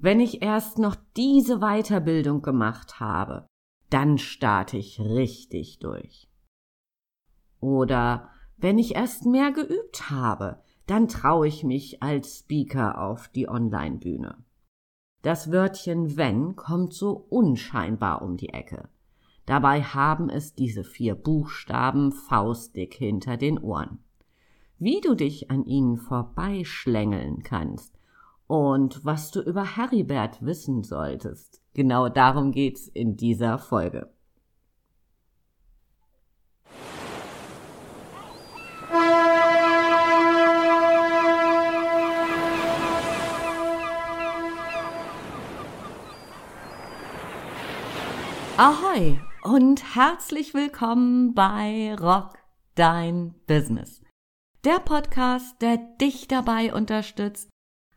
Wenn ich erst noch diese Weiterbildung gemacht habe, dann starte ich richtig durch. Oder wenn ich erst mehr geübt habe, dann traue ich mich als Speaker auf die Online-Bühne. Das Wörtchen wenn kommt so unscheinbar um die Ecke. Dabei haben es diese vier Buchstaben faustdick hinter den Ohren. Wie du dich an ihnen vorbeischlängeln kannst und was du über Heribert wissen solltest, genau darum geht's in dieser Folge. Ahoi und herzlich willkommen bei Rock Dein Business. Der Podcast, der dich dabei unterstützt,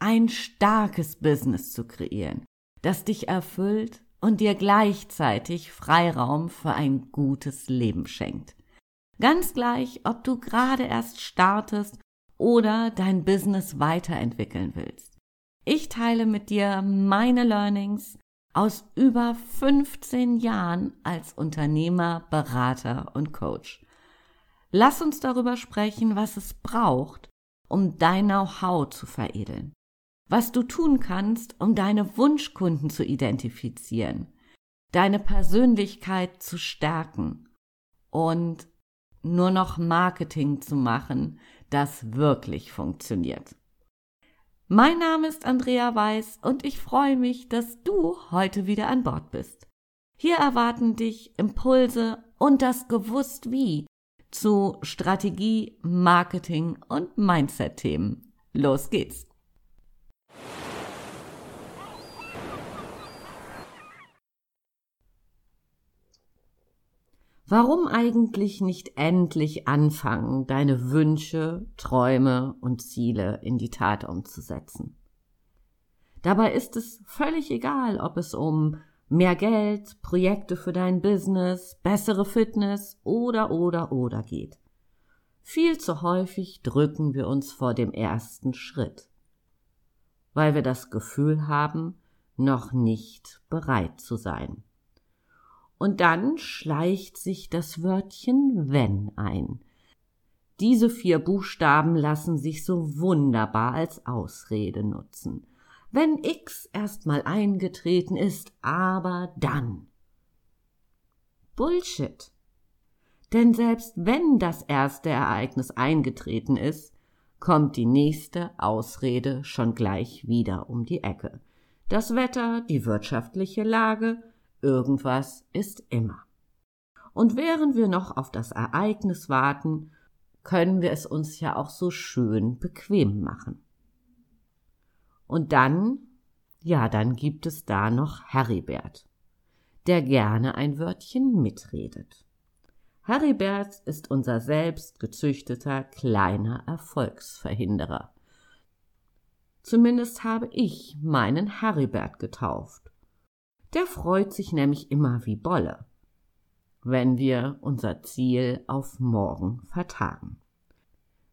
ein starkes Business zu kreieren, das dich erfüllt und dir gleichzeitig Freiraum für ein gutes Leben schenkt. Ganz gleich, ob du gerade erst startest oder dein Business weiterentwickeln willst. Ich teile mit dir meine Learnings, aus über 15 Jahren als Unternehmer, Berater und Coach. Lass uns darüber sprechen, was es braucht, um dein Know-how zu veredeln. Was du tun kannst, um deine Wunschkunden zu identifizieren, deine Persönlichkeit zu stärken und nur noch Marketing zu machen, das wirklich funktioniert. Mein Name ist Andrea Weiß und ich freue mich, dass du heute wieder an Bord bist. Hier erwarten dich Impulse und das Gewusst wie zu Strategie, Marketing und Mindset-Themen. Los geht's! Warum eigentlich nicht endlich anfangen, deine Wünsche, Träume und Ziele in die Tat umzusetzen? Dabei ist es völlig egal, ob es um mehr Geld, Projekte für dein Business, bessere Fitness oder oder oder geht. Viel zu häufig drücken wir uns vor dem ersten Schritt, weil wir das Gefühl haben, noch nicht bereit zu sein. Und dann schleicht sich das Wörtchen wenn ein. Diese vier Buchstaben lassen sich so wunderbar als Ausrede nutzen. Wenn X erstmal eingetreten ist, aber dann. Bullshit. Denn selbst wenn das erste Ereignis eingetreten ist, kommt die nächste Ausrede schon gleich wieder um die Ecke. Das Wetter, die wirtschaftliche Lage, Irgendwas ist immer. Und während wir noch auf das Ereignis warten, können wir es uns ja auch so schön bequem machen. Und dann, ja, dann gibt es da noch Heribert, der gerne ein Wörtchen mitredet. Heribert ist unser selbst gezüchteter kleiner Erfolgsverhinderer. Zumindest habe ich meinen Heribert getauft der freut sich nämlich immer wie Bolle, wenn wir unser Ziel auf morgen vertagen.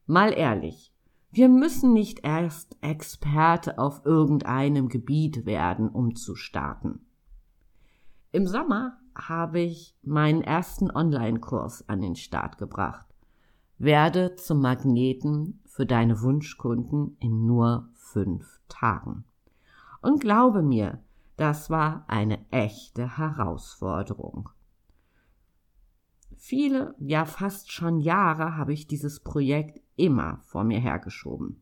Mal ehrlich, wir müssen nicht erst Experte auf irgendeinem Gebiet werden, um zu starten. Im Sommer habe ich meinen ersten Online-Kurs an den Start gebracht. Werde zum Magneten für deine Wunschkunden in nur fünf Tagen. Und glaube mir, das war eine echte Herausforderung. Viele, ja fast schon Jahre habe ich dieses Projekt immer vor mir hergeschoben.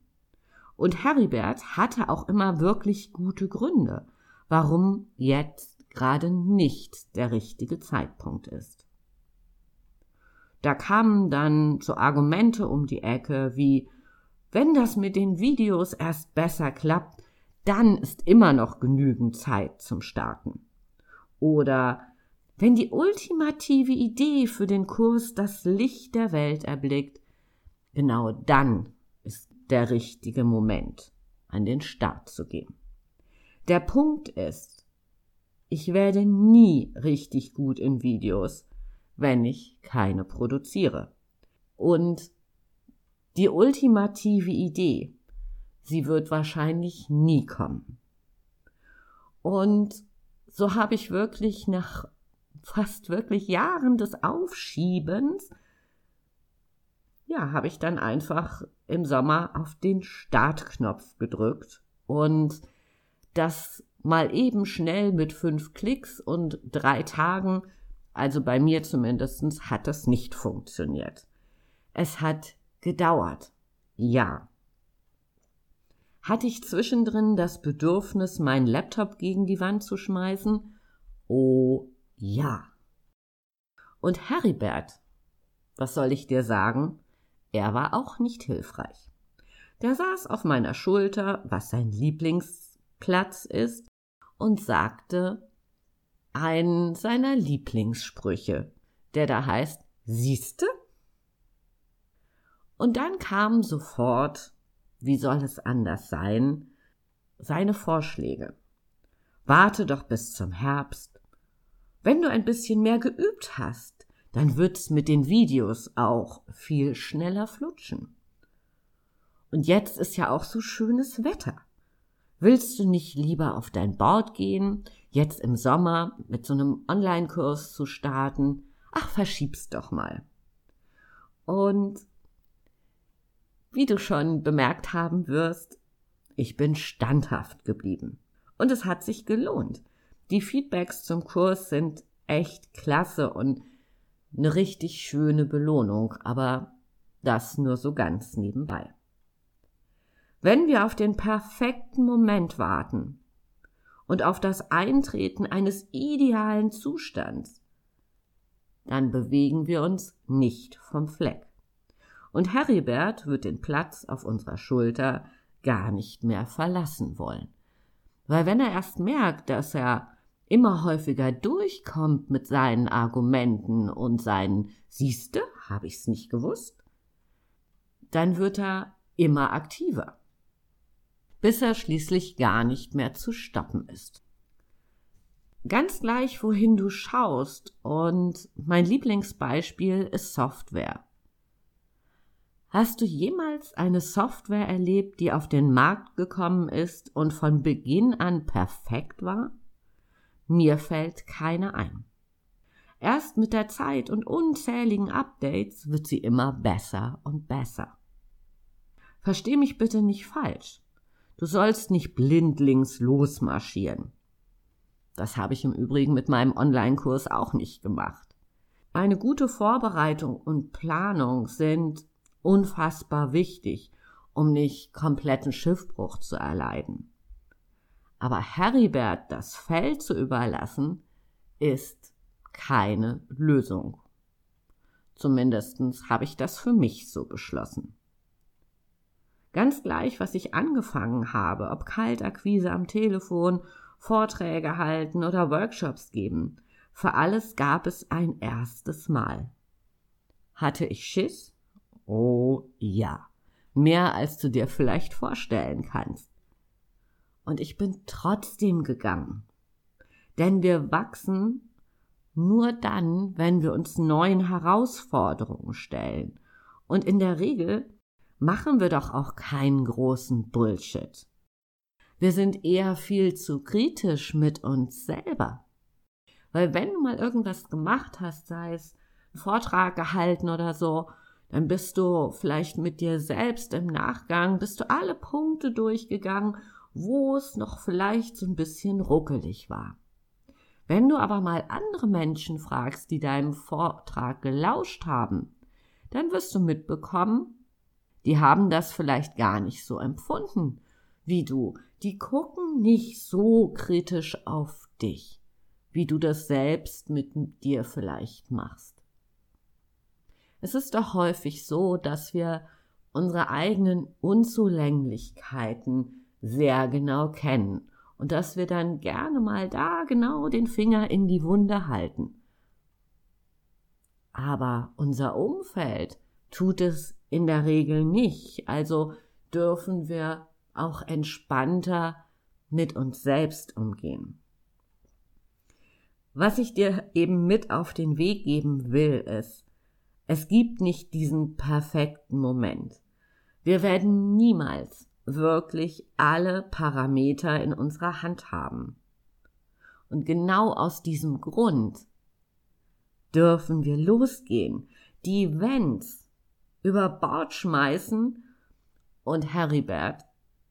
Und Heribert hatte auch immer wirklich gute Gründe, warum jetzt gerade nicht der richtige Zeitpunkt ist. Da kamen dann so Argumente um die Ecke wie, wenn das mit den Videos erst besser klappt, dann ist immer noch genügend Zeit zum Starten. Oder wenn die ultimative Idee für den Kurs das Licht der Welt erblickt, genau dann ist der richtige Moment, an den Start zu gehen. Der Punkt ist, ich werde nie richtig gut in Videos, wenn ich keine produziere. Und die ultimative Idee, sie wird wahrscheinlich nie kommen. Und so habe ich wirklich nach fast wirklich Jahren des Aufschiebens, ja, habe ich dann einfach im Sommer auf den Startknopf gedrückt und das mal eben schnell mit fünf Klicks und drei Tagen, also bei mir zumindest, hat das nicht funktioniert. Es hat gedauert. Ja. Hatte ich zwischendrin das Bedürfnis, meinen Laptop gegen die Wand zu schmeißen? Oh ja. Und Heribert, was soll ich dir sagen? Er war auch nicht hilfreich. Der saß auf meiner Schulter, was sein Lieblingsplatz ist, und sagte einen seiner Lieblingssprüche, der da heißt, siehste? Und dann kam sofort, wie soll es anders sein, seine Vorschläge. Warte doch bis zum Herbst. Wenn du ein bisschen mehr geübt hast, dann wird's mit den Videos auch viel schneller flutschen. Und jetzt ist ja auch so schönes Wetter. Willst du nicht lieber auf dein Board gehen, jetzt im Sommer mit so einem Online-Kurs zu starten? Ach, verschieb's doch mal. Und wie du schon bemerkt haben wirst, ich bin standhaft geblieben. Und es hat sich gelohnt. Die Feedbacks zum Kurs sind echt klasse und eine richtig schöne Belohnung, aber das nur so ganz nebenbei. Wenn wir auf den perfekten Moment warten und auf das Eintreten eines idealen Zustands, dann bewegen wir uns nicht vom Fleck und Heribert wird den Platz auf unserer Schulter gar nicht mehr verlassen wollen. Weil wenn er erst merkt, dass er immer häufiger durchkommt mit seinen Argumenten und seinen Siehste, habe ich's nicht gewusst, dann wird er immer aktiver, bis er schließlich gar nicht mehr zu stoppen ist. Ganz gleich, wohin du schaust, und mein Lieblingsbeispiel ist Software. Hast du jemals eine Software erlebt, die auf den Markt gekommen ist und von Beginn an perfekt war? Mir fällt keine ein. Erst mit der Zeit und unzähligen Updates wird sie immer besser und besser. Versteh mich bitte nicht falsch. Du sollst nicht blindlings losmarschieren. Das habe ich im Übrigen mit meinem Online-Kurs auch nicht gemacht. Eine gute Vorbereitung und Planung sind unfassbar wichtig, um nicht kompletten Schiffbruch zu erleiden. Aber Heribert das Feld zu überlassen, ist keine Lösung. Zumindestens habe ich das für mich so beschlossen. Ganz gleich, was ich angefangen habe, ob Kaltakquise am Telefon, Vorträge halten oder Workshops geben, für alles gab es ein erstes Mal. Hatte ich Schiss? Oh ja, mehr als du dir vielleicht vorstellen kannst. Und ich bin trotzdem gegangen. Denn wir wachsen nur dann, wenn wir uns neuen Herausforderungen stellen. Und in der Regel machen wir doch auch keinen großen Bullshit. Wir sind eher viel zu kritisch mit uns selber. Weil wenn du mal irgendwas gemacht hast, sei es einen Vortrag gehalten oder so, dann bist du vielleicht mit dir selbst im Nachgang, bist du alle Punkte durchgegangen, wo es noch vielleicht so ein bisschen ruckelig war. Wenn du aber mal andere Menschen fragst, die deinem Vortrag gelauscht haben, dann wirst du mitbekommen, die haben das vielleicht gar nicht so empfunden wie du. Die gucken nicht so kritisch auf dich, wie du das selbst mit dir vielleicht machst. Es ist doch häufig so, dass wir unsere eigenen Unzulänglichkeiten sehr genau kennen und dass wir dann gerne mal da genau den Finger in die Wunde halten. Aber unser Umfeld tut es in der Regel nicht, also dürfen wir auch entspannter mit uns selbst umgehen. Was ich dir eben mit auf den Weg geben will, ist, es gibt nicht diesen perfekten Moment. Wir werden niemals wirklich alle Parameter in unserer Hand haben. Und genau aus diesem Grund dürfen wir losgehen, die Events über Bord schmeißen und Heribert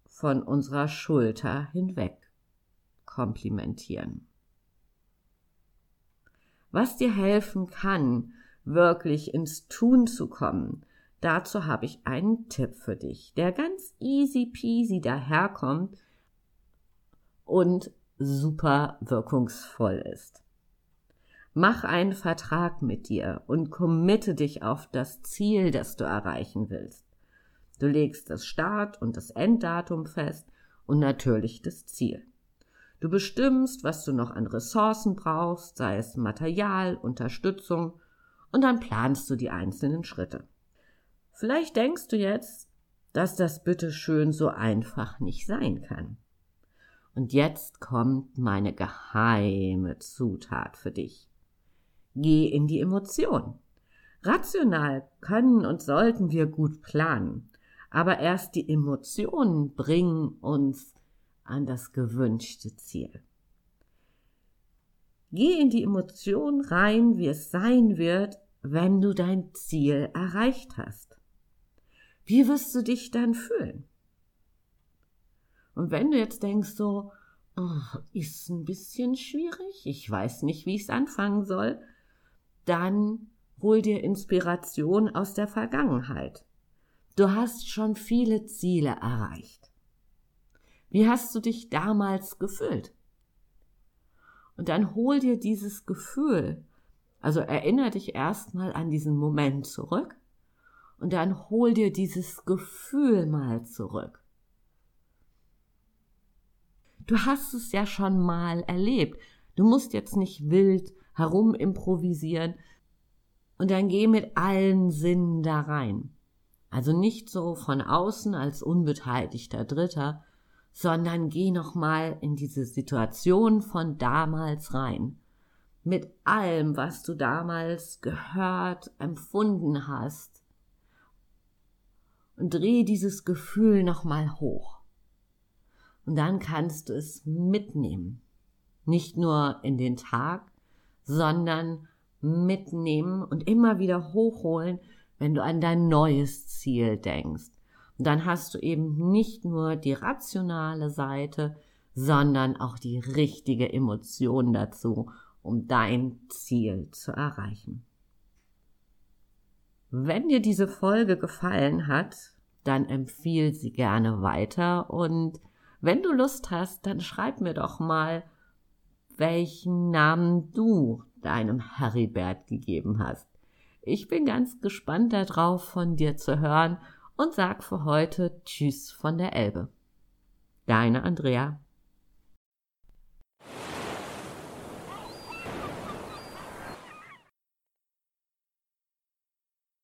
von unserer Schulter hinweg komplimentieren. Was dir helfen kann, wirklich ins Tun zu kommen, dazu habe ich einen Tipp für dich, der ganz easy peasy daherkommt und super wirkungsvoll ist. Mach einen Vertrag mit dir und committe dich auf das Ziel, das du erreichen willst. Du legst das Start- und das Enddatum fest und natürlich das Ziel. Du bestimmst, was du noch an Ressourcen brauchst, sei es Material, Unterstützung, und dann planst du die einzelnen Schritte. Vielleicht denkst du jetzt, dass das bitteschön so einfach nicht sein kann. Und jetzt kommt meine geheime Zutat für dich. Geh in die Emotion. Rational können und sollten wir gut planen, aber erst die Emotionen bringen uns an das gewünschte Ziel. Geh in die Emotion rein, wie es sein wird, wenn du dein Ziel erreicht hast. Wie wirst du dich dann fühlen? Und wenn du jetzt denkst so, oh, ist ein bisschen schwierig, ich weiß nicht, wie ich es anfangen soll, dann hol dir Inspiration aus der Vergangenheit. Du hast schon viele Ziele erreicht. Wie hast du dich damals gefühlt? Und dann hol dir dieses Gefühl, also erinnere dich erstmal an diesen Moment zurück und dann hol dir dieses Gefühl mal zurück. Du hast es ja schon mal erlebt. Du musst jetzt nicht wild herum improvisieren und dann geh mit allen Sinnen da rein. Also nicht so von außen als unbeteiligter Dritter, sondern geh nochmal in diese Situation von damals rein. Mit allem, was du damals gehört, empfunden hast. Und dreh dieses Gefühl nochmal hoch. Und dann kannst du es mitnehmen. Nicht nur in den Tag, sondern mitnehmen und immer wieder hochholen, wenn du an dein neues Ziel denkst. Und dann hast du eben nicht nur die rationale Seite, sondern auch die richtige Emotion dazu, um dein Ziel zu erreichen. Wenn dir diese Folge gefallen hat, dann empfiehl sie gerne weiter und wenn du Lust hast, dann schreib mir doch mal, welchen Namen du deinem Heribert gegeben hast. Ich bin ganz gespannt darauf, von dir zu hören und sag für heute Tschüss von der Elbe. Deine Andrea.